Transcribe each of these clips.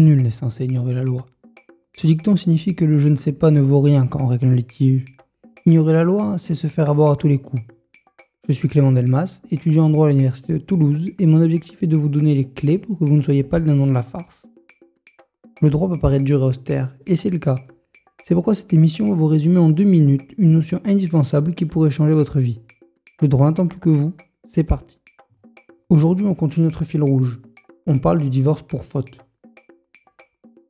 Nul n'est censé ignorer la loi. Ce dicton signifie que le je ne sais pas ne vaut rien quand on règle un litige. Ignorer la loi, c'est se faire avoir à tous les coups. Je suis Clément Delmas, étudiant en droit à l'Université de Toulouse, et mon objectif est de vous donner les clés pour que vous ne soyez pas le dindon de la farce. Le droit peut paraître dur et austère, et c'est le cas. C'est pourquoi cette émission va vous résumer en deux minutes une notion indispensable qui pourrait changer votre vie. Le droit n'attend plus que vous, c'est parti. Aujourd'hui, on continue notre fil rouge. On parle du divorce pour faute.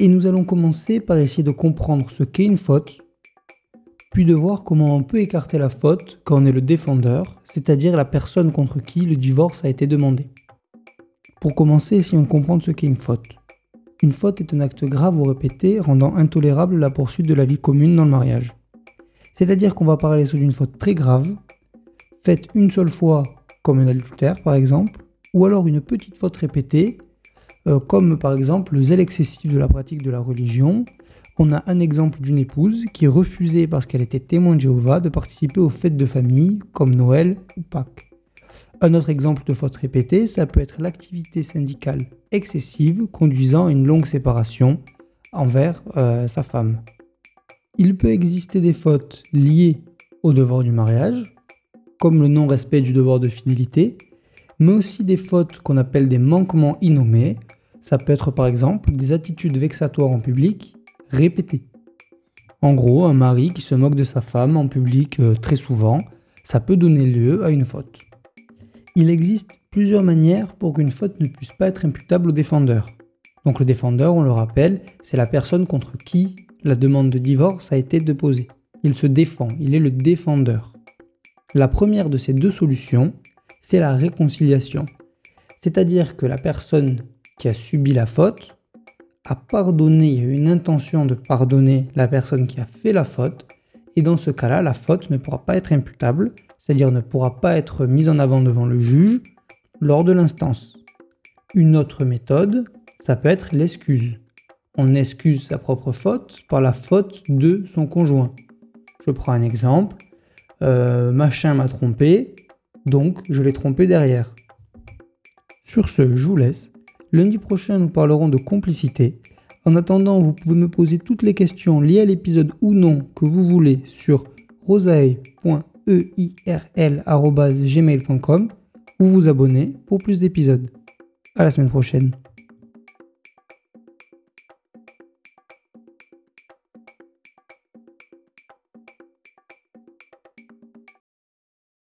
Et nous allons commencer par essayer de comprendre ce qu'est une faute, puis de voir comment on peut écarter la faute quand on est le défendeur, c'est-à-dire la personne contre qui le divorce a été demandé. Pour commencer, essayons de comprendre ce qu'est une faute. Une faute est un acte grave ou répété rendant intolérable la poursuite de la vie commune dans le mariage. C'est-à-dire qu'on va parler sous d'une faute très grave, faite une seule fois comme un adultère par exemple, ou alors une petite faute répétée, comme par exemple le zèle excessif de la pratique de la religion. On a un exemple d'une épouse qui refusait parce qu'elle était témoin de Jéhovah de participer aux fêtes de famille comme Noël ou Pâques. Un autre exemple de faute répétée, ça peut être l'activité syndicale excessive conduisant à une longue séparation envers euh, sa femme. Il peut exister des fautes liées au devoir du mariage, comme le non-respect du devoir de fidélité, mais aussi des fautes qu'on appelle des manquements innommés. Ça peut être par exemple des attitudes vexatoires en public répétées. En gros, un mari qui se moque de sa femme en public euh, très souvent, ça peut donner lieu à une faute. Il existe plusieurs manières pour qu'une faute ne puisse pas être imputable au défendeur. Donc le défendeur, on le rappelle, c'est la personne contre qui la demande de divorce a été déposée. Il se défend, il est le défendeur. La première de ces deux solutions, c'est la réconciliation. C'est-à-dire que la personne qui a subi la faute a pardonné, il y a une intention de pardonner la personne qui a fait la faute, et dans ce cas-là, la faute ne pourra pas être imputable, c'est-à-dire ne pourra pas être mise en avant devant le juge lors de l'instance. Une autre méthode, ça peut être l'excuse. On excuse sa propre faute par la faute de son conjoint. Je prends un exemple. Euh, machin m'a trompé, donc je l'ai trompé derrière. Sur ce, je vous laisse. Lundi prochain, nous parlerons de complicité. En attendant, vous pouvez me poser toutes les questions liées à l'épisode ou non que vous voulez sur rosae.com eirl.gmail.com ou vous abonner pour plus d'épisodes. À la semaine prochaine.